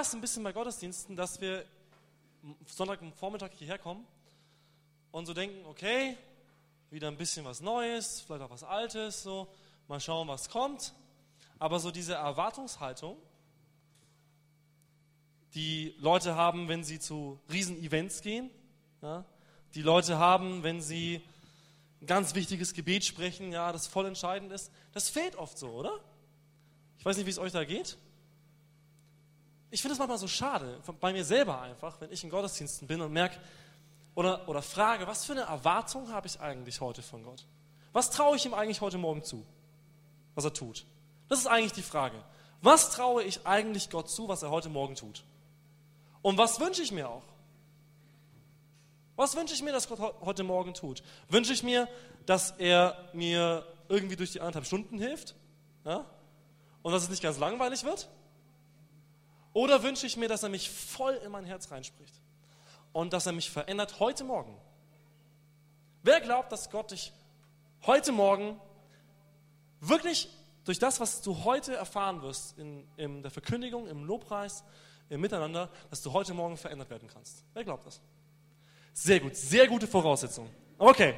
es ein bisschen bei Gottesdiensten, dass wir Sonntagvormittag hierher kommen und so denken, okay, wieder ein bisschen was Neues, vielleicht auch was Altes, so, mal schauen, was kommt. Aber so diese Erwartungshaltung, die Leute haben, wenn sie zu Riesen-Events gehen, ja, die Leute haben, wenn sie ein ganz wichtiges Gebet sprechen, ja, das voll entscheidend ist, das fehlt oft so, oder? Ich weiß nicht, wie es euch da geht. Ich finde es manchmal so schade, bei mir selber einfach, wenn ich in Gottesdiensten bin und merke oder, oder frage, was für eine Erwartung habe ich eigentlich heute von Gott? Was traue ich ihm eigentlich heute Morgen zu, was er tut? Das ist eigentlich die Frage. Was traue ich eigentlich Gott zu, was er heute Morgen tut? Und was wünsche ich mir auch? Was wünsche ich mir, dass Gott heute Morgen tut? Wünsche ich mir, dass er mir irgendwie durch die anderthalb Stunden hilft? Ja? Und dass es nicht ganz langweilig wird? Oder wünsche ich mir, dass er mich voll in mein Herz reinspricht? Und dass er mich verändert heute Morgen? Wer glaubt, dass Gott dich heute Morgen wirklich durch das, was du heute erfahren wirst, in, in der Verkündigung, im Lobpreis, im Miteinander, dass du heute Morgen verändert werden kannst? Wer glaubt das? Sehr gut, sehr gute Voraussetzung. Okay.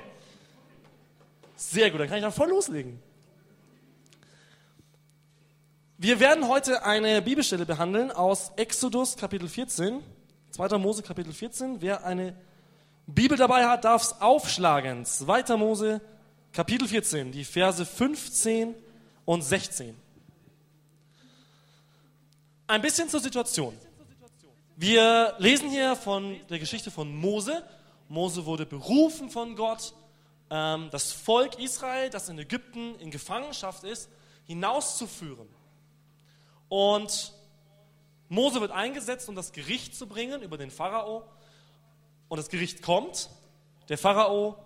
Sehr gut, dann kann ich dann voll loslegen. Wir werden heute eine Bibelstelle behandeln aus Exodus Kapitel 14, 2. Mose Kapitel 14. Wer eine Bibel dabei hat, darf es aufschlagen. 2. Mose Kapitel 14, die Verse 15 und 16. Ein bisschen zur Situation. Wir lesen hier von der Geschichte von Mose. Mose wurde berufen von Gott, ähm, das Volk Israel, das in Ägypten in Gefangenschaft ist, hinauszuführen. Und Mose wird eingesetzt, um das Gericht zu bringen über den Pharao. Und das Gericht kommt. Der Pharao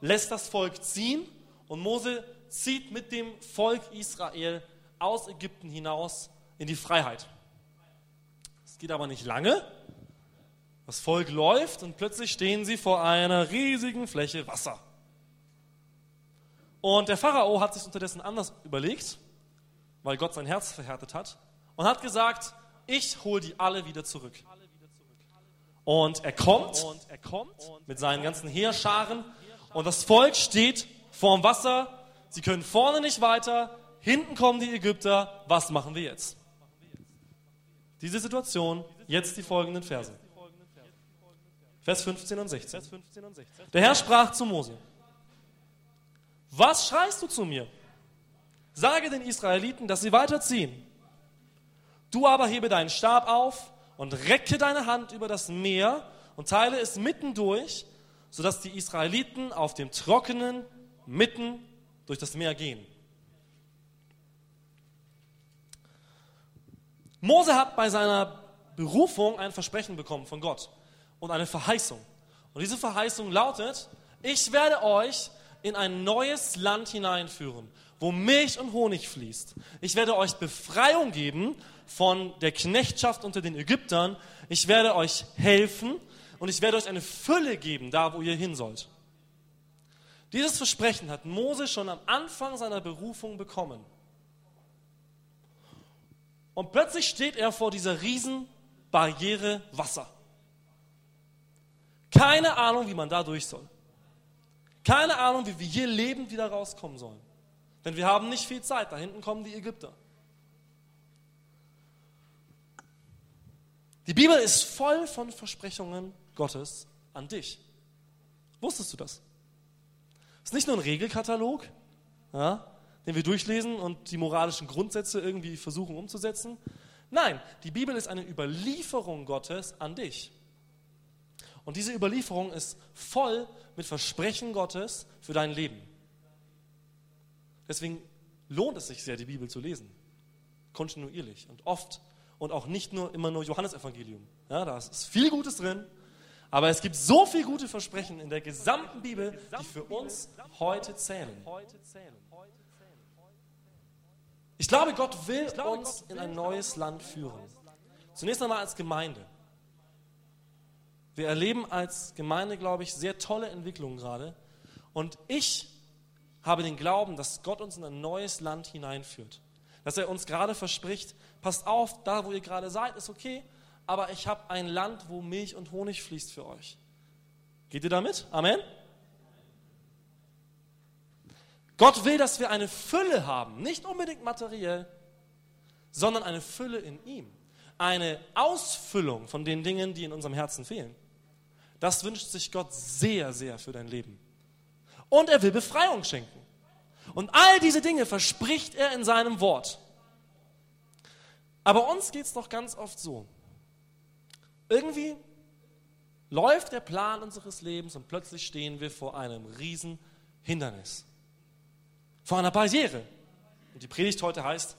lässt das Volk ziehen und Mose zieht mit dem Volk Israel aus Ägypten hinaus in die Freiheit. Es geht aber nicht lange. Das Volk läuft und plötzlich stehen sie vor einer riesigen Fläche Wasser. Und der Pharao hat sich unterdessen anders überlegt, weil Gott sein Herz verhärtet hat, und hat gesagt, ich hole die alle wieder zurück. Und er kommt, mit seinen ganzen Heerscharen und das Volk steht vorm Wasser. Sie können vorne nicht weiter, hinten kommen die Ägypter. Was machen wir jetzt? Diese Situation, jetzt die folgenden Verse. Vers 15 und 16. Der Herr sprach zu Mose, was schreist du zu mir? Sage den Israeliten, dass sie weiterziehen. Du aber hebe deinen Stab auf und recke deine Hand über das Meer und teile es mitten durch, sodass die Israeliten auf dem Trockenen mitten durch das Meer gehen. Mose hat bei seiner Berufung ein Versprechen bekommen von Gott und eine Verheißung. Und diese Verheißung lautet, ich werde euch in ein neues Land hineinführen, wo Milch und Honig fließt. Ich werde euch Befreiung geben von der Knechtschaft unter den Ägyptern. Ich werde euch helfen und ich werde euch eine Fülle geben, da wo ihr hin sollt. Dieses Versprechen hat Mose schon am Anfang seiner Berufung bekommen. Und plötzlich steht er vor dieser riesen Barriere Wasser. Keine Ahnung, wie man da durch soll. Keine Ahnung, wie wir hier lebend wieder rauskommen sollen. Denn wir haben nicht viel Zeit. Da hinten kommen die Ägypter. Die Bibel ist voll von Versprechungen Gottes an dich. Wusstest du das? Es ist nicht nur ein Regelkatalog, ja, den wir durchlesen und die moralischen Grundsätze irgendwie versuchen umzusetzen. Nein, die Bibel ist eine Überlieferung Gottes an dich. Und diese Überlieferung ist voll mit Versprechen Gottes für dein Leben. Deswegen lohnt es sich sehr, die Bibel zu lesen. Kontinuierlich und oft. Und auch nicht nur immer nur Johannesevangelium. Ja, da ist viel Gutes drin. Aber es gibt so viele gute Versprechen in der gesamten Bibel, die für uns heute zählen. Ich glaube, Gott will uns in ein neues Land führen. Zunächst einmal als Gemeinde. Wir erleben als Gemeinde, glaube ich, sehr tolle Entwicklungen gerade. Und ich habe den Glauben, dass Gott uns in ein neues Land hineinführt. dass er uns gerade verspricht, passt auf, da wo ihr gerade seid, ist okay, aber ich habe ein Land, wo Milch und Honig fließt für euch. Geht ihr damit? Amen? Gott will, dass wir eine Fülle haben, nicht unbedingt materiell, sondern eine Fülle in ihm. Eine Ausfüllung von den Dingen, die in unserem Herzen fehlen. Das wünscht sich Gott sehr, sehr für dein Leben. Und er will Befreiung schenken. Und all diese Dinge verspricht er in seinem Wort. Aber uns geht es doch ganz oft so. Irgendwie läuft der Plan unseres Lebens und plötzlich stehen wir vor einem riesen Hindernis vor einer Barriere. Und die Predigt heute heißt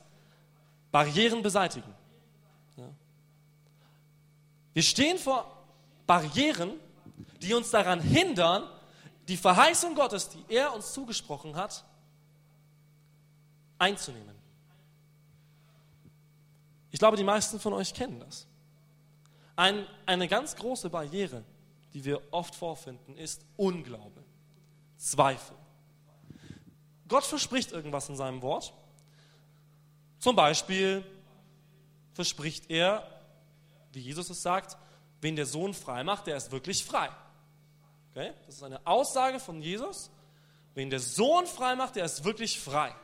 Barrieren beseitigen. Ja. Wir stehen vor Barrieren, die uns daran hindern, die Verheißung Gottes, die er uns zugesprochen hat, einzunehmen. Ich glaube, die meisten von euch kennen das. Ein, eine ganz große Barriere, die wir oft vorfinden, ist Unglaube, Zweifel. Gott verspricht irgendwas in seinem Wort. Zum Beispiel verspricht er, wie Jesus es sagt, wen der Sohn frei macht, der ist wirklich frei. Okay? Das ist eine Aussage von Jesus. Wen der Sohn frei macht, der ist wirklich frei.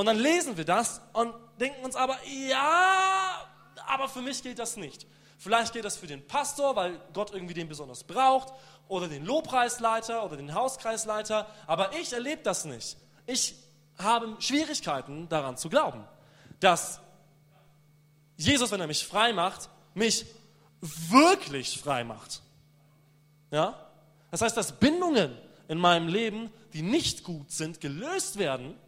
Und dann lesen wir das und denken uns aber, ja, aber für mich gilt das nicht. Vielleicht gilt das für den Pastor, weil Gott irgendwie den besonders braucht oder den Lobpreisleiter oder den Hauskreisleiter, aber ich erlebe das nicht. Ich habe Schwierigkeiten daran zu glauben, dass Jesus, wenn er mich frei macht, mich wirklich frei macht. Ja? Das heißt, dass Bindungen in meinem Leben, die nicht gut sind, gelöst werden,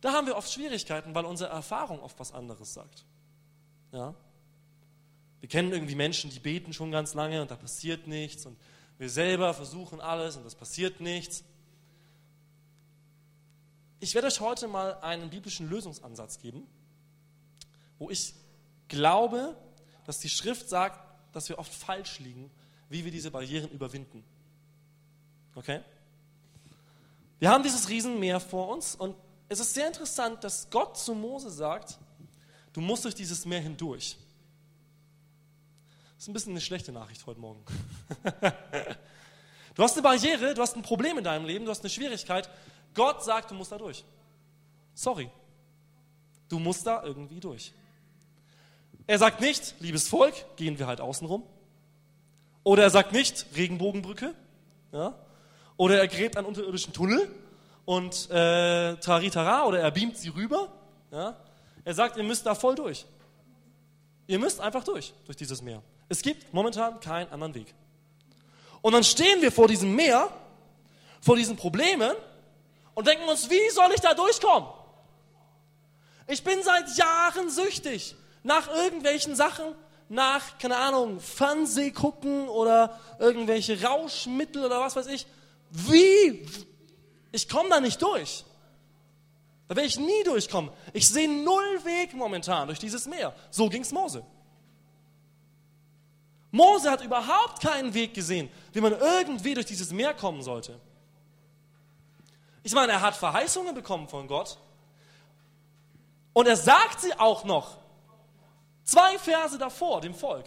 da haben wir oft Schwierigkeiten, weil unsere Erfahrung oft was anderes sagt. Ja? Wir kennen irgendwie Menschen, die beten schon ganz lange und da passiert nichts und wir selber versuchen alles und das passiert nichts. Ich werde euch heute mal einen biblischen Lösungsansatz geben, wo ich glaube, dass die Schrift sagt, dass wir oft falsch liegen, wie wir diese Barrieren überwinden. Okay? Wir haben dieses Riesenmeer vor uns und es ist sehr interessant, dass Gott zu Mose sagt, du musst durch dieses Meer hindurch. Das ist ein bisschen eine schlechte Nachricht heute Morgen. du hast eine Barriere, du hast ein Problem in deinem Leben, du hast eine Schwierigkeit. Gott sagt, du musst da durch. Sorry. Du musst da irgendwie durch. Er sagt nicht, liebes Volk, gehen wir halt außen rum. Oder er sagt nicht, Regenbogenbrücke. Ja? Oder er gräbt einen unterirdischen Tunnel und äh, taritara oder er beamt sie rüber. Ja? Er sagt, ihr müsst da voll durch. Ihr müsst einfach durch, durch dieses Meer. Es gibt momentan keinen anderen Weg. Und dann stehen wir vor diesem Meer, vor diesen Problemen und denken uns, wie soll ich da durchkommen? Ich bin seit Jahren süchtig nach irgendwelchen Sachen, nach, keine Ahnung, Fernseh gucken oder irgendwelche Rauschmittel oder was weiß ich. Wie? Ich komme da nicht durch. Da werde ich nie durchkommen. Ich sehe null Weg momentan durch dieses Meer. So ging es Mose. Mose hat überhaupt keinen Weg gesehen, wie man irgendwie durch dieses Meer kommen sollte. Ich meine, er hat Verheißungen bekommen von Gott. Und er sagt sie auch noch. Zwei Verse davor, dem Volk.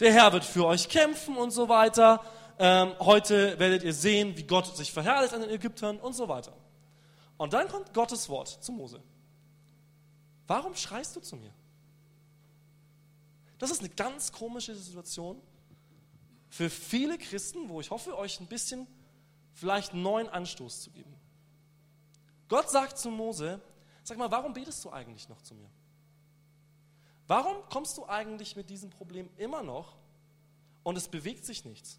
Der Herr wird für euch kämpfen und so weiter. Ähm, heute werdet ihr sehen, wie Gott sich verherrlicht an den Ägyptern und so weiter. Und dann kommt Gottes Wort zu Mose. Warum schreist du zu mir? Das ist eine ganz komische Situation für viele Christen, wo ich hoffe, euch ein bisschen vielleicht neuen Anstoß zu geben. Gott sagt zu Mose, sag mal, warum betest du eigentlich noch zu mir? Warum kommst du eigentlich mit diesem Problem immer noch und es bewegt sich nichts?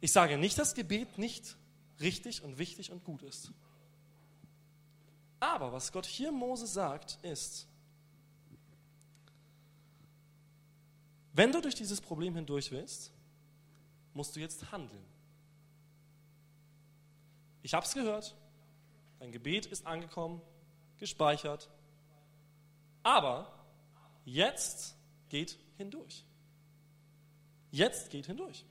Ich sage nicht, dass Gebet nicht richtig und wichtig und gut ist. Aber was Gott hier Mose sagt, ist, Wenn du durch dieses Problem hindurch willst, musst du jetzt handeln. Ich habe es gehört, dein Gebet ist angekommen, gespeichert, aber jetzt geht hindurch. Jetzt geht hindurch.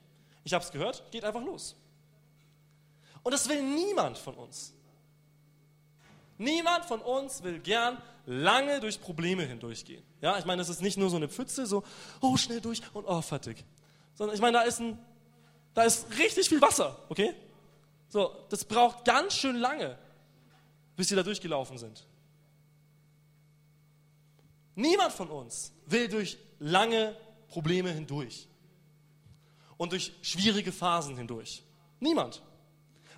Ich habe es gehört, geht einfach los. Und das will niemand von uns. Niemand von uns will gern lange durch Probleme hindurchgehen. Ja, ich meine, es ist nicht nur so eine Pfütze, so, oh, schnell durch und oh, fertig. Sondern ich meine, da ist, ein, da ist richtig viel Wasser, okay? So, das braucht ganz schön lange, bis sie da durchgelaufen sind. Niemand von uns will durch lange Probleme hindurch und durch schwierige Phasen hindurch. Niemand.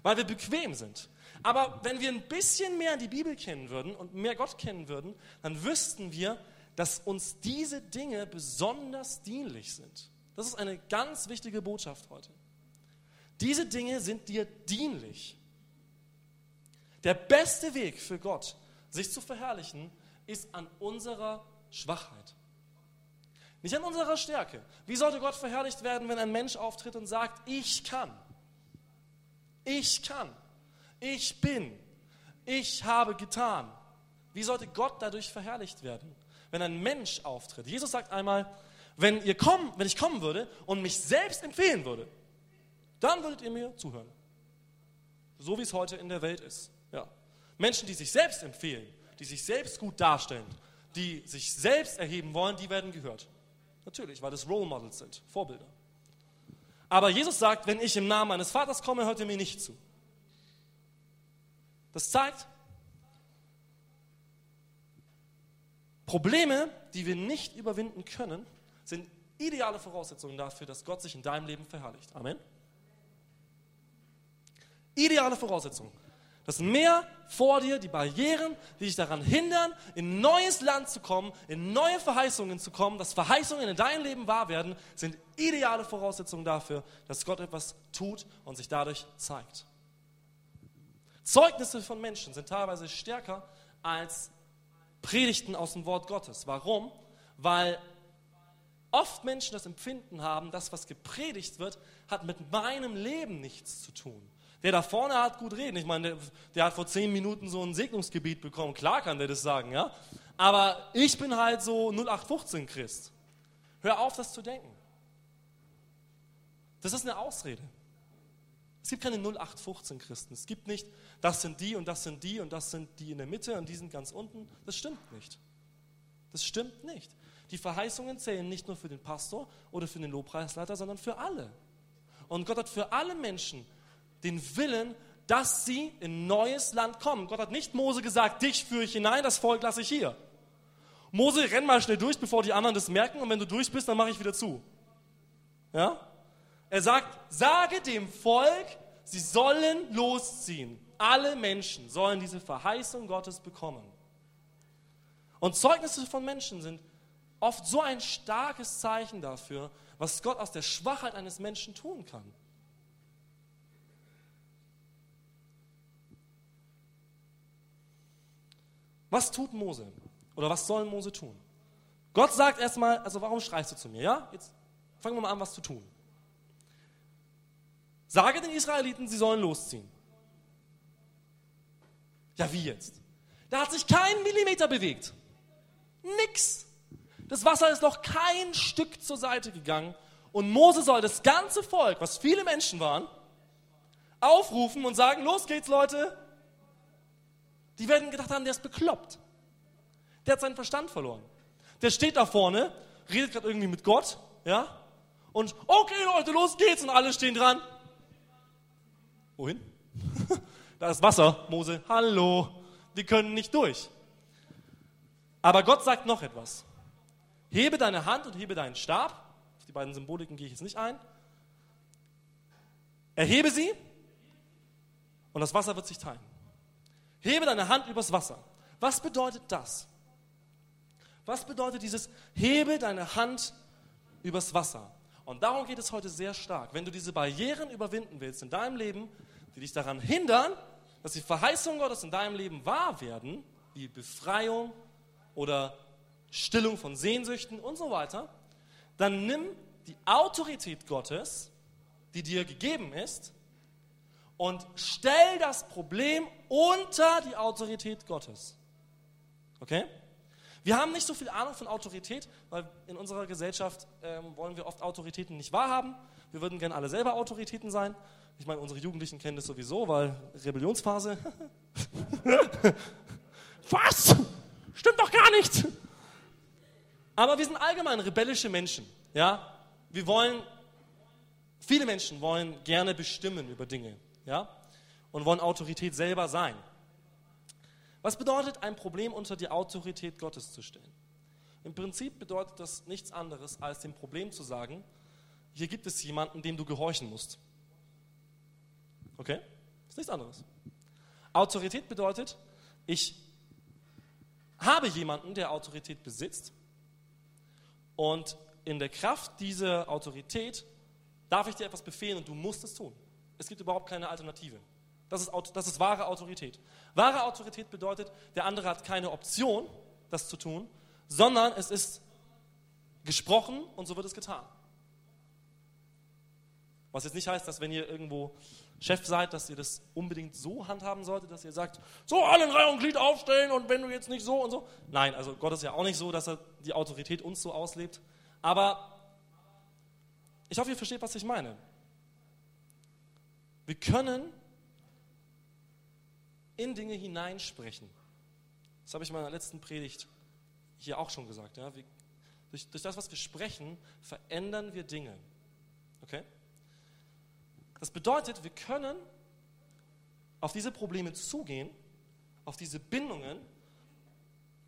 Weil wir bequem sind. Aber wenn wir ein bisschen mehr die Bibel kennen würden und mehr Gott kennen würden, dann wüssten wir, dass uns diese Dinge besonders dienlich sind. Das ist eine ganz wichtige Botschaft heute. Diese Dinge sind dir dienlich. Der beste Weg für Gott, sich zu verherrlichen, ist an unserer Schwachheit. Nicht an unserer Stärke. Wie sollte Gott verherrlicht werden, wenn ein Mensch auftritt und sagt, ich kann? Ich kann. Ich bin. Ich habe getan. Wie sollte Gott dadurch verherrlicht werden, wenn ein Mensch auftritt? Jesus sagt einmal, wenn, ihr kommen, wenn ich kommen würde und mich selbst empfehlen würde, dann würdet ihr mir zuhören. So wie es heute in der Welt ist. Ja. Menschen, die sich selbst empfehlen, die sich selbst gut darstellen, die sich selbst erheben wollen, die werden gehört. Natürlich, weil das Role Models sind, Vorbilder. Aber Jesus sagt, wenn ich im Namen meines Vaters komme, hört ihr mir nicht zu. Das zeigt, Probleme, die wir nicht überwinden können, sind ideale Voraussetzungen dafür, dass Gott sich in deinem Leben verherrlicht. Amen. Ideale Voraussetzungen. Das Meer vor dir, die Barrieren, die dich daran hindern, in neues Land zu kommen, in neue Verheißungen zu kommen, dass Verheißungen in deinem Leben wahr werden, sind ideale Voraussetzungen dafür, dass Gott etwas tut und sich dadurch zeigt. Zeugnisse von Menschen sind teilweise stärker als Predigten aus dem Wort Gottes. Warum? Weil oft Menschen das Empfinden haben, das, was gepredigt wird, hat mit meinem Leben nichts zu tun. Der da vorne hat gut reden. Ich meine, der, der, hat vor zehn Minuten so ein Segnungsgebiet bekommen. Klar kann der das sagen, ja. Aber ich bin halt so 0815 Christ. Hör auf, das zu denken. Das ist eine Ausrede. Es gibt keine 0815 Christen. Es gibt nicht, das sind die und das sind die und das sind die in der Mitte und die sind ganz unten. Das stimmt nicht. Das stimmt nicht. Die Verheißungen zählen nicht nur für den Pastor oder für den Lobpreisleiter, sondern für alle. Und Gott hat für alle Menschen den Willen, dass sie in neues Land kommen. Gott hat nicht Mose gesagt, dich führe ich hinein, das Volk lasse ich hier. Mose, renn mal schnell durch, bevor die anderen das merken und wenn du durch bist, dann mache ich wieder zu. Ja? Er sagt, sage dem Volk, sie sollen losziehen. Alle Menschen sollen diese Verheißung Gottes bekommen. Und Zeugnisse von Menschen sind oft so ein starkes Zeichen dafür, was Gott aus der Schwachheit eines Menschen tun kann. Was tut Mose? Oder was soll Mose tun? Gott sagt erstmal, also warum schreist du zu mir? Ja, jetzt fangen wir mal an, was zu tun. Sage den Israeliten, sie sollen losziehen. Ja, wie jetzt? Da hat sich kein Millimeter bewegt. Nix. Das Wasser ist noch kein Stück zur Seite gegangen. Und Mose soll das ganze Volk, was viele Menschen waren, aufrufen und sagen, los geht's Leute, die werden gedacht haben, der ist bekloppt. Der hat seinen Verstand verloren. Der steht da vorne, redet gerade irgendwie mit Gott, ja? Und okay, Leute, los geht's und alle stehen dran. Wohin? da ist Wasser, Mose. Hallo, wir können nicht durch. Aber Gott sagt noch etwas. Hebe deine Hand und hebe deinen Stab. Auf die beiden Symboliken gehe ich jetzt nicht ein. Erhebe sie und das Wasser wird sich teilen. Hebe deine Hand übers Wasser. Was bedeutet das? Was bedeutet dieses Hebe deine Hand übers Wasser? Und darum geht es heute sehr stark. Wenn du diese Barrieren überwinden willst in deinem Leben, die dich daran hindern, dass die Verheißungen Gottes in deinem Leben wahr werden, wie Befreiung oder Stillung von Sehnsüchten und so weiter, dann nimm die Autorität Gottes, die dir gegeben ist, und stell das Problem unter die Autorität Gottes. Okay? Wir haben nicht so viel Ahnung von Autorität, weil in unserer Gesellschaft ähm, wollen wir oft Autoritäten nicht wahrhaben. Wir würden gerne alle selber Autoritäten sein. Ich meine, unsere Jugendlichen kennen das sowieso, weil Rebellionsphase. was? Stimmt doch gar nicht. Aber wir sind allgemein rebellische Menschen. Ja? Wir wollen, viele Menschen wollen gerne bestimmen über Dinge. Ja? Und wollen Autorität selber sein. Was bedeutet, ein Problem unter die Autorität Gottes zu stellen? Im Prinzip bedeutet das nichts anderes, als dem Problem zu sagen, hier gibt es jemanden, dem du gehorchen musst. Okay? Das ist nichts anderes. Autorität bedeutet, ich habe jemanden, der Autorität besitzt und in der Kraft dieser Autorität darf ich dir etwas befehlen und du musst es tun. Es gibt überhaupt keine Alternative. Das ist, das ist wahre Autorität. Wahre Autorität bedeutet, der andere hat keine Option, das zu tun, sondern es ist gesprochen und so wird es getan. Was jetzt nicht heißt, dass wenn ihr irgendwo Chef seid, dass ihr das unbedingt so handhaben solltet, dass ihr sagt, so alle in Reihe und Glied aufstellen und wenn du jetzt nicht so und so. Nein, also Gott ist ja auch nicht so, dass er die Autorität uns so auslebt. Aber ich hoffe, ihr versteht, was ich meine. Wir können in Dinge hineinsprechen. Das habe ich in meiner letzten Predigt hier auch schon gesagt. Ja? Wir, durch, durch das, was wir sprechen, verändern wir Dinge. Okay? Das bedeutet, wir können auf diese Probleme zugehen, auf diese Bindungen,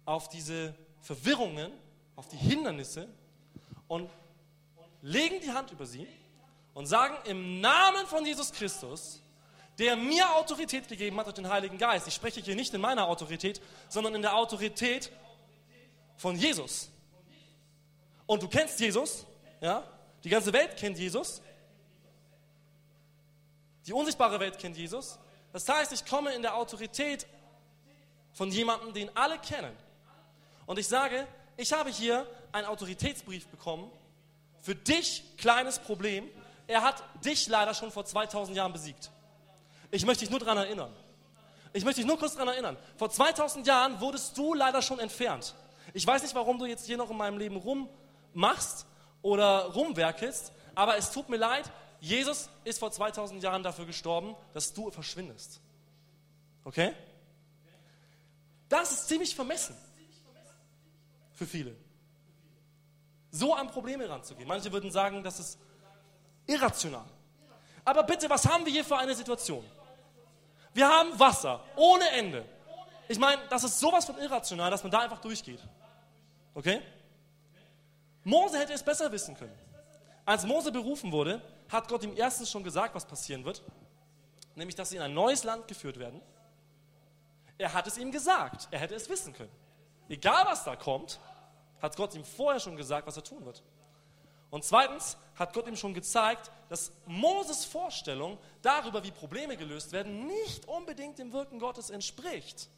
auf diese Verwirrungen, auf die Hindernisse und legen die Hand über sie und sagen im Namen von Jesus Christus, der mir Autorität gegeben hat durch den Heiligen Geist. Ich spreche hier nicht in meiner Autorität, sondern in der Autorität von Jesus. Und du kennst Jesus, ja? Die ganze Welt kennt Jesus. Die unsichtbare Welt kennt Jesus. Das heißt, ich komme in der Autorität von jemandem, den alle kennen. Und ich sage, ich habe hier einen Autoritätsbrief bekommen für dich, kleines Problem. Er hat dich leider schon vor 2000 Jahren besiegt. Ich möchte dich nur daran erinnern. Ich möchte dich nur kurz daran erinnern. Vor 2000 Jahren wurdest du leider schon entfernt. Ich weiß nicht, warum du jetzt hier noch in meinem Leben rummachst oder rumwerkelst, aber es tut mir leid, Jesus ist vor 2000 Jahren dafür gestorben, dass du verschwindest. Okay? Das ist ziemlich vermessen für viele. So an Probleme ranzugehen. Manche würden sagen, das ist irrational. Aber bitte, was haben wir hier für eine Situation? Wir haben Wasser ohne Ende. Ich meine, das ist sowas von irrational, dass man da einfach durchgeht. Okay? Mose hätte es besser wissen können. Als Mose berufen wurde, hat Gott ihm erstens schon gesagt, was passieren wird, nämlich dass sie in ein neues Land geführt werden. Er hat es ihm gesagt, er hätte es wissen können. Egal was da kommt, hat Gott ihm vorher schon gesagt, was er tun wird. Und zweitens hat Gott ihm schon gezeigt, dass Moses Vorstellung darüber, wie Probleme gelöst werden, nicht unbedingt dem Wirken Gottes entspricht.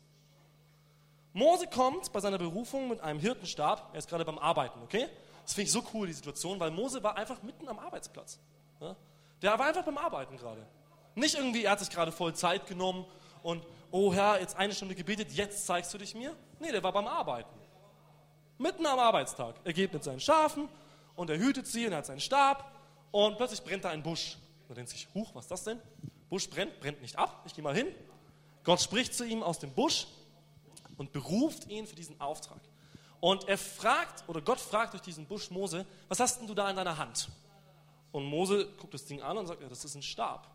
Mose kommt bei seiner Berufung mit einem Hirtenstab, er ist gerade beim Arbeiten, okay? Das finde ich so cool, die Situation, weil Mose war einfach mitten am Arbeitsplatz. Ja? Der war einfach beim Arbeiten gerade. Nicht irgendwie, er hat sich gerade voll Zeit genommen und, oh Herr, jetzt eine Stunde gebetet, jetzt zeigst du dich mir. Nee, der war beim Arbeiten. Mitten am Arbeitstag. Er geht mit seinen Schafen und er hütet sie und er hat seinen Stab und plötzlich brennt da ein Busch. Und er denkt sich, huch, was ist das denn? Busch brennt, brennt nicht ab, ich gehe mal hin. Gott spricht zu ihm aus dem Busch und beruft ihn für diesen Auftrag. Und er fragt, oder Gott fragt durch diesen Busch Mose, was hast denn du da in deiner Hand? Und Mose guckt das Ding an und sagt, ja, das ist ein Stab.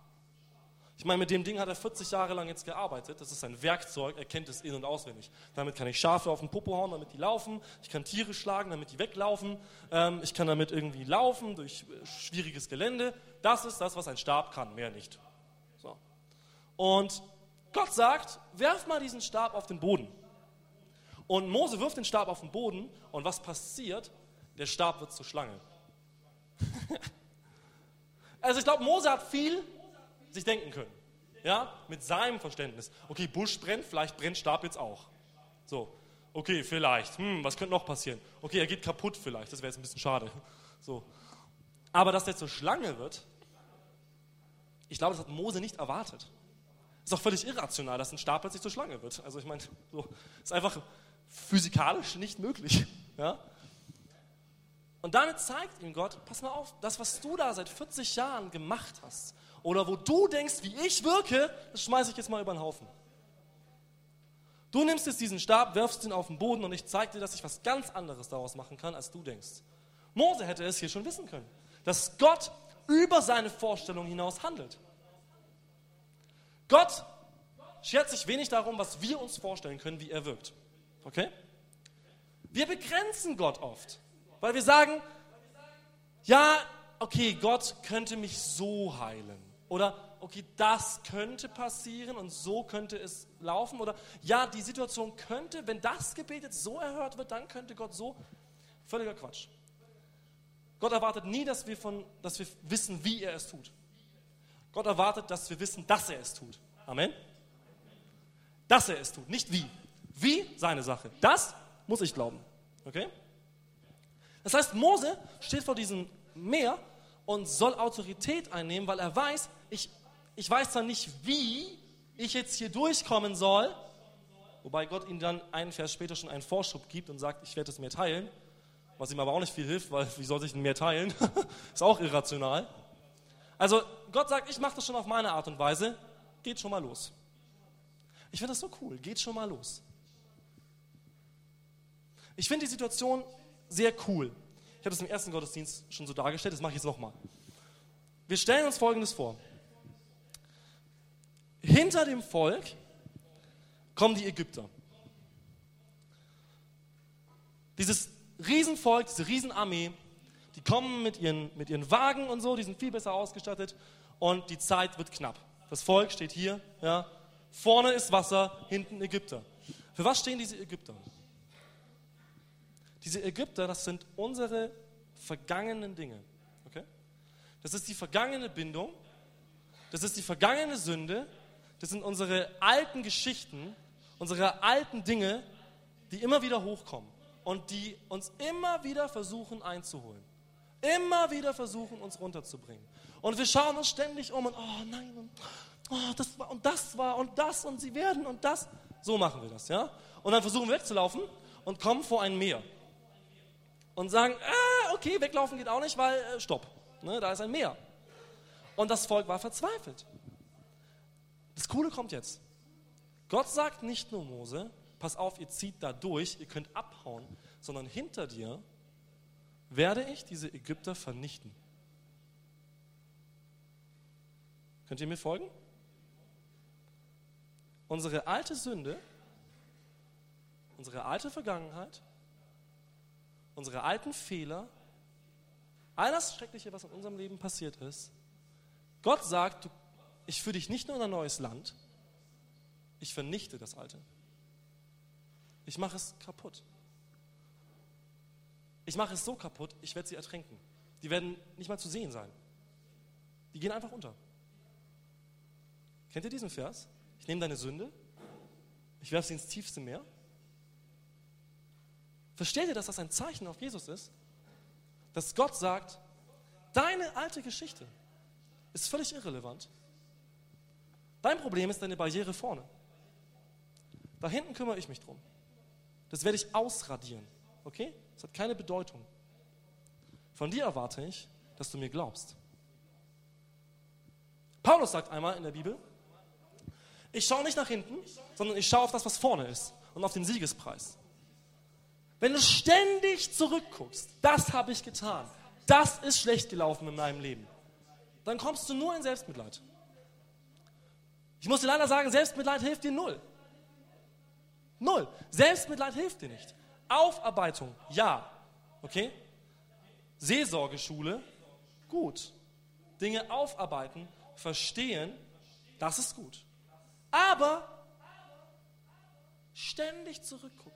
Ich meine, mit dem Ding hat er 40 Jahre lang jetzt gearbeitet. Das ist ein Werkzeug, er kennt es in- und auswendig. Damit kann ich Schafe auf den Popo hauen, damit die laufen. Ich kann Tiere schlagen, damit die weglaufen. Ähm, ich kann damit irgendwie laufen durch äh, schwieriges Gelände. Das ist das, was ein Stab kann, mehr nicht. So. Und Gott sagt, werf mal diesen Stab auf den Boden. Und Mose wirft den Stab auf den Boden und was passiert? Der Stab wird zur Schlange. Also ich glaube, Mose hat viel sich denken können. Ja, mit seinem Verständnis. Okay, Busch brennt, vielleicht brennt Stab jetzt auch. So, okay, vielleicht. Hm, was könnte noch passieren? Okay, er geht kaputt vielleicht, das wäre jetzt ein bisschen schade. So. Aber dass der zur Schlange wird, ich glaube, das hat Mose nicht erwartet. Ist auch völlig irrational, dass ein Stab plötzlich zur Schlange wird. Also ich meine, so, ist einfach physikalisch nicht möglich. Ja? Und damit zeigt ihm Gott, pass mal auf, das, was du da seit 40 Jahren gemacht hast, oder wo du denkst, wie ich wirke, das schmeiße ich jetzt mal über den Haufen. Du nimmst jetzt diesen Stab, wirfst ihn auf den Boden und ich zeige dir, dass ich was ganz anderes daraus machen kann, als du denkst. Mose hätte es hier schon wissen können, dass Gott über seine Vorstellung hinaus handelt. Gott schert sich wenig darum, was wir uns vorstellen können, wie er wirkt. Okay? Wir begrenzen Gott oft, weil wir sagen, ja, okay, Gott könnte mich so heilen. Oder, okay, das könnte passieren und so könnte es laufen. Oder, ja, die Situation könnte, wenn das Gebet so erhört wird, dann könnte Gott so. Völliger Quatsch. Gott erwartet nie, dass wir, von, dass wir wissen, wie er es tut. Gott erwartet, dass wir wissen, dass er es tut. Amen. Dass er es tut, nicht wie. Wie, seine Sache. Das muss ich glauben. Okay? Das heißt, Mose steht vor diesem Meer und soll Autorität einnehmen, weil er weiß, ich, ich weiß zwar nicht, wie ich jetzt hier durchkommen soll, wobei Gott ihm dann einen Vers später schon einen Vorschub gibt und sagt, ich werde es mir teilen, was ihm aber auch nicht viel hilft, weil wie soll sich denn mehr teilen? Ist auch irrational. Also Gott sagt, ich mache das schon auf meine Art und Weise, geht schon mal los. Ich finde das so cool, geht schon mal los. Ich finde die Situation sehr cool. Ich habe das im ersten Gottesdienst schon so dargestellt, das mache ich jetzt nochmal. Wir stellen uns Folgendes vor. Hinter dem Volk kommen die Ägypter. Dieses Riesenvolk, diese Riesenarmee, die kommen mit ihren, mit ihren Wagen und so, die sind viel besser ausgestattet und die Zeit wird knapp. Das Volk steht hier, ja, vorne ist Wasser, hinten Ägypter. Für was stehen diese Ägypter? Diese Ägypter, das sind unsere vergangenen Dinge. Okay? Das ist die vergangene Bindung, das ist die vergangene Sünde, das sind unsere alten Geschichten, unsere alten Dinge, die immer wieder hochkommen und die uns immer wieder versuchen einzuholen. Immer wieder versuchen, uns runterzubringen. Und wir schauen uns ständig um und, oh nein, und, oh, das war und das war und das und sie werden und das. So machen wir das, ja? Und dann versuchen wir wegzulaufen und kommen vor ein Meer und sagen, ah, okay, weglaufen geht auch nicht, weil, äh, stopp, ne, da ist ein Meer. Und das Volk war verzweifelt. Das Coole kommt jetzt. Gott sagt nicht nur Mose, pass auf, ihr zieht da durch, ihr könnt abhauen, sondern hinter dir werde ich diese Ägypter vernichten. Könnt ihr mir folgen? Unsere alte Sünde, unsere alte Vergangenheit unsere alten Fehler, all das Schreckliche, was in unserem Leben passiert ist. Gott sagt, ich führe dich nicht nur in ein neues Land, ich vernichte das Alte. Ich mache es kaputt. Ich mache es so kaputt, ich werde sie ertränken. Die werden nicht mal zu sehen sein. Die gehen einfach unter. Kennt ihr diesen Vers? Ich nehme deine Sünde, ich werfe sie ins tiefste Meer Versteht ihr, dass das ein Zeichen auf Jesus ist? Dass Gott sagt, deine alte Geschichte ist völlig irrelevant. Dein Problem ist deine Barriere vorne. Da hinten kümmere ich mich drum. Das werde ich ausradieren. Okay? Das hat keine Bedeutung. Von dir erwarte ich, dass du mir glaubst. Paulus sagt einmal in der Bibel, ich schaue nicht nach hinten, sondern ich schaue auf das, was vorne ist und auf den Siegespreis. Wenn du ständig zurückguckst, das habe ich getan, das ist schlecht gelaufen in meinem Leben, dann kommst du nur in Selbstmitleid. Ich muss dir leider sagen, Selbstmitleid hilft dir null. Null. Selbstmitleid hilft dir nicht. Aufarbeitung, ja. Okay? Seelsorgeschule, gut. Dinge aufarbeiten, verstehen, das ist gut. Aber ständig zurückgucken,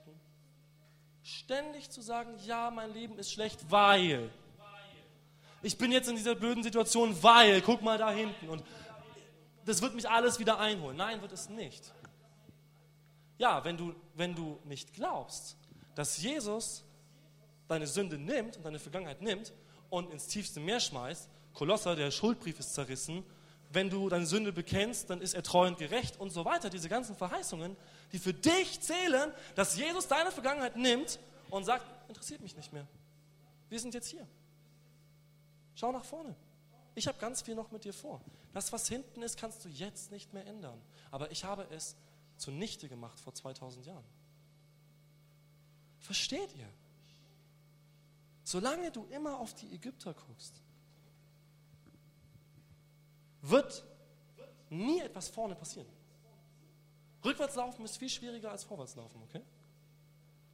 Ständig zu sagen, ja, mein Leben ist schlecht, weil. Ich bin jetzt in dieser blöden Situation, weil, guck mal da hinten. Und das wird mich alles wieder einholen. Nein, wird es nicht. Ja, wenn du, wenn du nicht glaubst, dass Jesus deine Sünde nimmt und deine Vergangenheit nimmt und ins tiefste Meer schmeißt, Kolosser, der Schuldbrief ist zerrissen, wenn du deine Sünde bekennst, dann ist er treu und gerecht und so weiter. Diese ganzen Verheißungen, die für dich zählen, dass Jesus deine Vergangenheit nimmt und sagt, interessiert mich nicht mehr. Wir sind jetzt hier. Schau nach vorne. Ich habe ganz viel noch mit dir vor. Das, was hinten ist, kannst du jetzt nicht mehr ändern. Aber ich habe es zunichte gemacht vor 2000 Jahren. Versteht ihr? Solange du immer auf die Ägypter guckst, wird nie etwas vorne passieren. Rückwärtslaufen ist viel schwieriger als vorwärtslaufen, okay?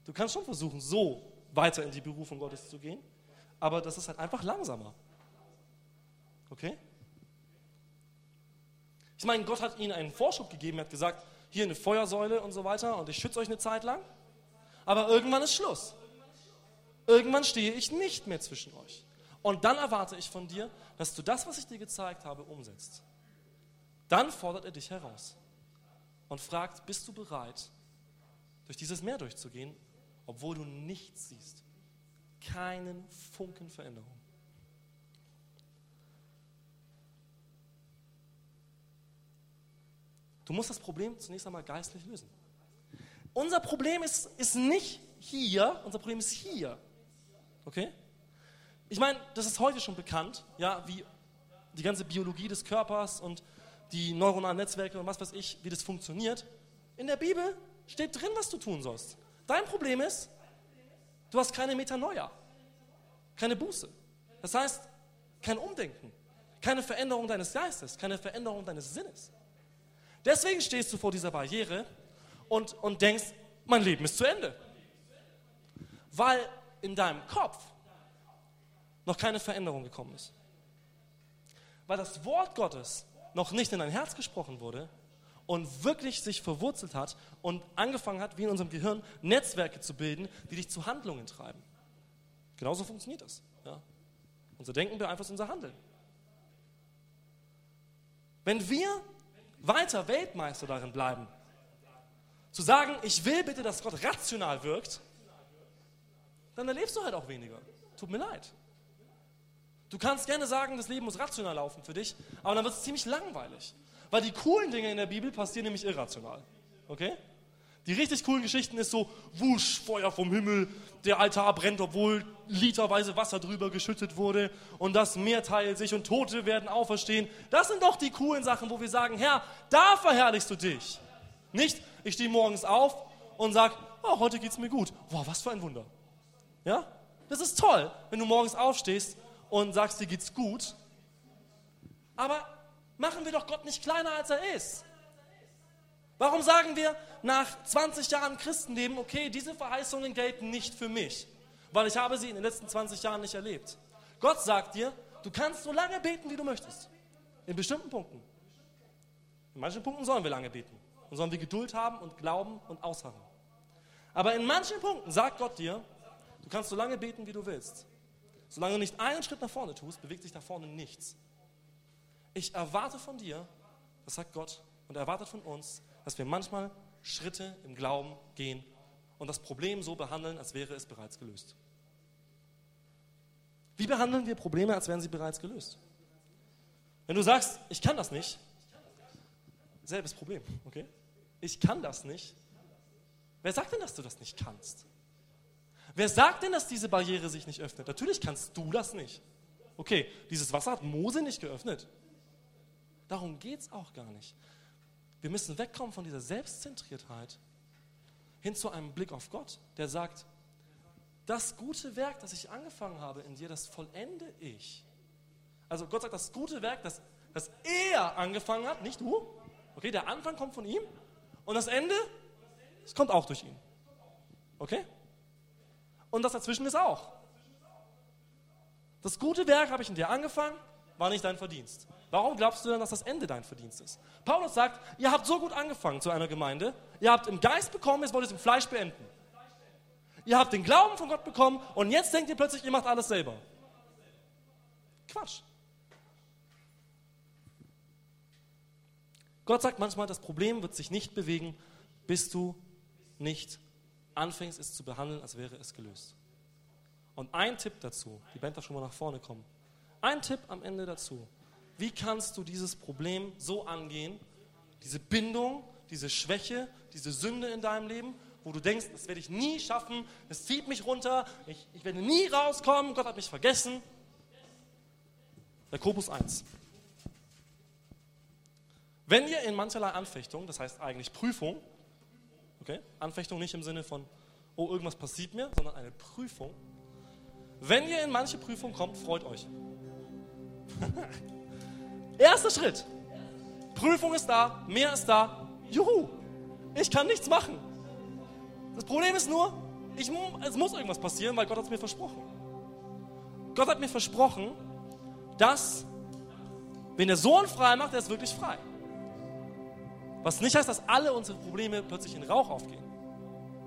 Du kannst schon versuchen, so weiter in die Berufung Gottes zu gehen, aber das ist halt einfach langsamer. Okay? Ich meine, Gott hat ihnen einen Vorschub gegeben, er hat gesagt, hier eine Feuersäule und so weiter und ich schütze euch eine Zeit lang, aber irgendwann ist Schluss. Irgendwann stehe ich nicht mehr zwischen euch. Und dann erwarte ich von dir, dass du das, was ich dir gezeigt habe, umsetzt. Dann fordert er dich heraus und fragt, bist du bereit, durch dieses Meer durchzugehen, obwohl du nichts siehst? Keinen Funken Veränderung. Du musst das Problem zunächst einmal geistlich lösen. Unser Problem ist, ist nicht hier, unser Problem ist hier. Okay? Ich meine, das ist heute schon bekannt, ja, wie die ganze Biologie des Körpers und die neuronalen Netzwerke und was weiß ich, wie das funktioniert. In der Bibel steht drin, was du tun sollst. Dein Problem ist, du hast keine Metanoia, keine Buße. Das heißt, kein Umdenken, keine Veränderung deines Geistes, keine Veränderung deines Sinnes. Deswegen stehst du vor dieser Barriere und, und denkst, mein Leben ist zu Ende. Weil in deinem Kopf noch keine Veränderung gekommen ist. Weil das Wort Gottes noch nicht in dein Herz gesprochen wurde und wirklich sich verwurzelt hat und angefangen hat, wie in unserem Gehirn, Netzwerke zu bilden, die dich zu Handlungen treiben. Genauso funktioniert das. Ja? Unser Denken beeinflusst unser Handeln. Wenn wir weiter Weltmeister darin bleiben, zu sagen, ich will bitte, dass Gott rational wirkt, dann erlebst du halt auch weniger. Tut mir leid. Du kannst gerne sagen, das Leben muss rational laufen für dich, aber dann wird es ziemlich langweilig. Weil die coolen Dinge in der Bibel passieren nämlich irrational. Okay? Die richtig coolen Geschichten ist so, wusch, Feuer vom Himmel, der Altar brennt, obwohl literweise Wasser drüber geschüttet wurde und das Meer teilt sich und Tote werden auferstehen. Das sind doch die coolen Sachen, wo wir sagen, Herr, da verherrlichst du dich. Nicht, ich stehe morgens auf und sage, oh, heute geht's mir gut. Wow, was für ein Wunder. Ja? Das ist toll, wenn du morgens aufstehst und sagst, dir geht's gut. Aber machen wir doch Gott nicht kleiner, als er ist. Warum sagen wir nach 20 Jahren Christenleben, okay, diese Verheißungen gelten nicht für mich, weil ich habe sie in den letzten 20 Jahren nicht erlebt. Gott sagt dir, du kannst so lange beten, wie du möchtest. In bestimmten Punkten. In manchen Punkten sollen wir lange beten. Und sollen wir Geduld haben und glauben und ausharren. Aber in manchen Punkten sagt Gott dir, du kannst so lange beten, wie du willst. Solange du nicht einen Schritt nach vorne tust, bewegt sich da vorne nichts. Ich erwarte von dir, das sagt Gott, und er erwartet von uns, dass wir manchmal Schritte im Glauben gehen und das Problem so behandeln, als wäre es bereits gelöst. Wie behandeln wir Probleme, als wären sie bereits gelöst? Wenn du sagst, ich kann das nicht, selbes Problem, okay? Ich kann das nicht. Wer sagt denn, dass du das nicht kannst? Wer sagt denn, dass diese Barriere sich nicht öffnet? Natürlich kannst du das nicht. Okay, dieses Wasser hat Mose nicht geöffnet. Darum geht es auch gar nicht. Wir müssen wegkommen von dieser Selbstzentriertheit hin zu einem Blick auf Gott, der sagt, das gute Werk, das ich angefangen habe in dir, das vollende ich. Also Gott sagt, das gute Werk, das, das er angefangen hat, nicht du. Okay, der Anfang kommt von ihm und das Ende, es kommt auch durch ihn. Okay? Und das dazwischen ist auch. Das gute Werk habe ich in dir angefangen, war nicht dein Verdienst. Warum glaubst du dann, dass das Ende dein Verdienst ist? Paulus sagt, ihr habt so gut angefangen zu einer Gemeinde, ihr habt im Geist bekommen, jetzt wollt ihr es im Fleisch beenden. Ihr habt den Glauben von Gott bekommen und jetzt denkt ihr plötzlich, ihr macht alles selber. Quatsch. Gott sagt manchmal, das Problem wird sich nicht bewegen, bis du nicht anfängst, es zu behandeln, als wäre es gelöst. Und ein Tipp dazu, die Band darf schon mal nach vorne kommen. Ein Tipp am Ende dazu. Wie kannst du dieses Problem so angehen, diese Bindung, diese Schwäche, diese Sünde in deinem Leben, wo du denkst, das werde ich nie schaffen, es zieht mich runter, ich, ich werde nie rauskommen, Gott hat mich vergessen. Jakobus 1. Wenn ihr in mancherlei Anfechtung, das heißt eigentlich Prüfung, Okay? Anfechtung nicht im Sinne von, oh, irgendwas passiert mir, sondern eine Prüfung. Wenn ihr in manche Prüfung kommt, freut euch. Erster Schritt. Prüfung ist da, mehr ist da. Juhu, ich kann nichts machen. Das Problem ist nur, ich, es muss irgendwas passieren, weil Gott hat es mir versprochen. Gott hat mir versprochen, dass, wenn der Sohn frei macht, er ist wirklich frei. Was nicht heißt, dass alle unsere Probleme plötzlich in Rauch aufgehen.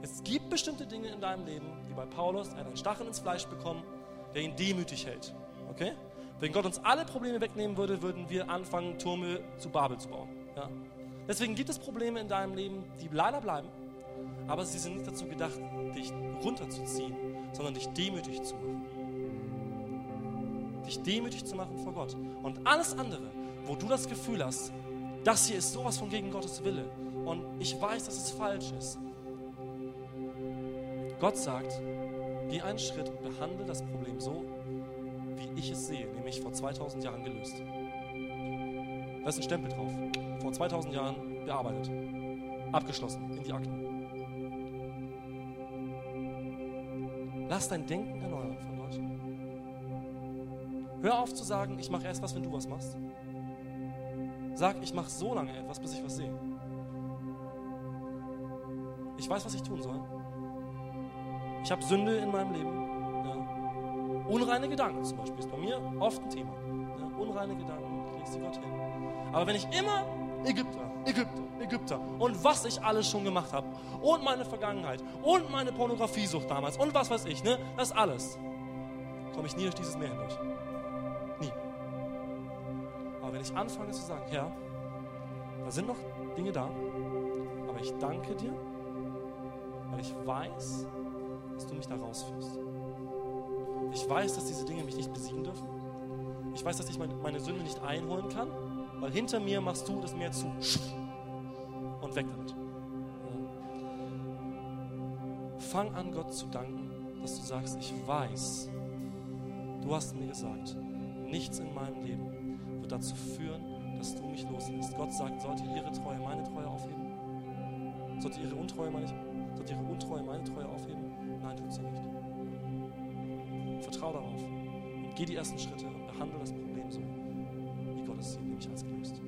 Es gibt bestimmte Dinge in deinem Leben, wie bei Paulus, er hat einen Stachel ins Fleisch bekommen, der ihn demütig hält. Okay? Wenn Gott uns alle Probleme wegnehmen würde, würden wir anfangen, Türme zu Babel zu bauen. Ja? Deswegen gibt es Probleme in deinem Leben, die leider bleiben, aber sie sind nicht dazu gedacht, dich runterzuziehen, sondern dich demütig zu machen. Dich demütig zu machen vor Gott. Und alles andere, wo du das Gefühl hast, das hier ist sowas von gegen Gottes Wille und ich weiß, dass es falsch ist. Gott sagt, geh einen Schritt und behandle das Problem so, wie ich es sehe, nämlich vor 2000 Jahren gelöst. Da ist ein Stempel drauf. Vor 2000 Jahren bearbeitet. Abgeschlossen. In die Akten. Lass dein Denken erneuern von Gott. Hör auf zu sagen, ich mache erst was, wenn du was machst. Sag, ich mache so lange etwas, bis ich was sehe. Ich weiß, was ich tun soll. Ich habe Sünde in meinem Leben. Ja. Unreine Gedanken zum Beispiel ist bei mir oft ein Thema. Ja. Unreine Gedanken, ich lege sie Gott hin. Aber wenn ich immer Ägypter, Ägypter, Ägypter und was ich alles schon gemacht habe und meine Vergangenheit und meine Pornografiesucht damals und was weiß ich, ne, das alles, komme ich nie durch dieses Meer hindurch. Ich anfange zu sagen, Herr, da sind noch Dinge da, aber ich danke dir, weil ich weiß, dass du mich da rausführst. Ich weiß, dass diese Dinge mich nicht besiegen dürfen. Ich weiß, dass ich meine Sünde nicht einholen kann, weil hinter mir machst du das Meer zu und weg damit. Fang an, Gott zu danken, dass du sagst, ich weiß, du hast mir gesagt, nichts in meinem Leben wird dazu führen, dass du mich loslässt. Gott sagt, sollte ihre Treue meine Treue aufheben? Sollte ihre Untreue meine, sollte ihre Untreue meine Treue aufheben? Nein, tut sie nicht. Vertrau darauf und geh die ersten Schritte und behandle das Problem so, wie Gott es sieht, nämlich als gelöst.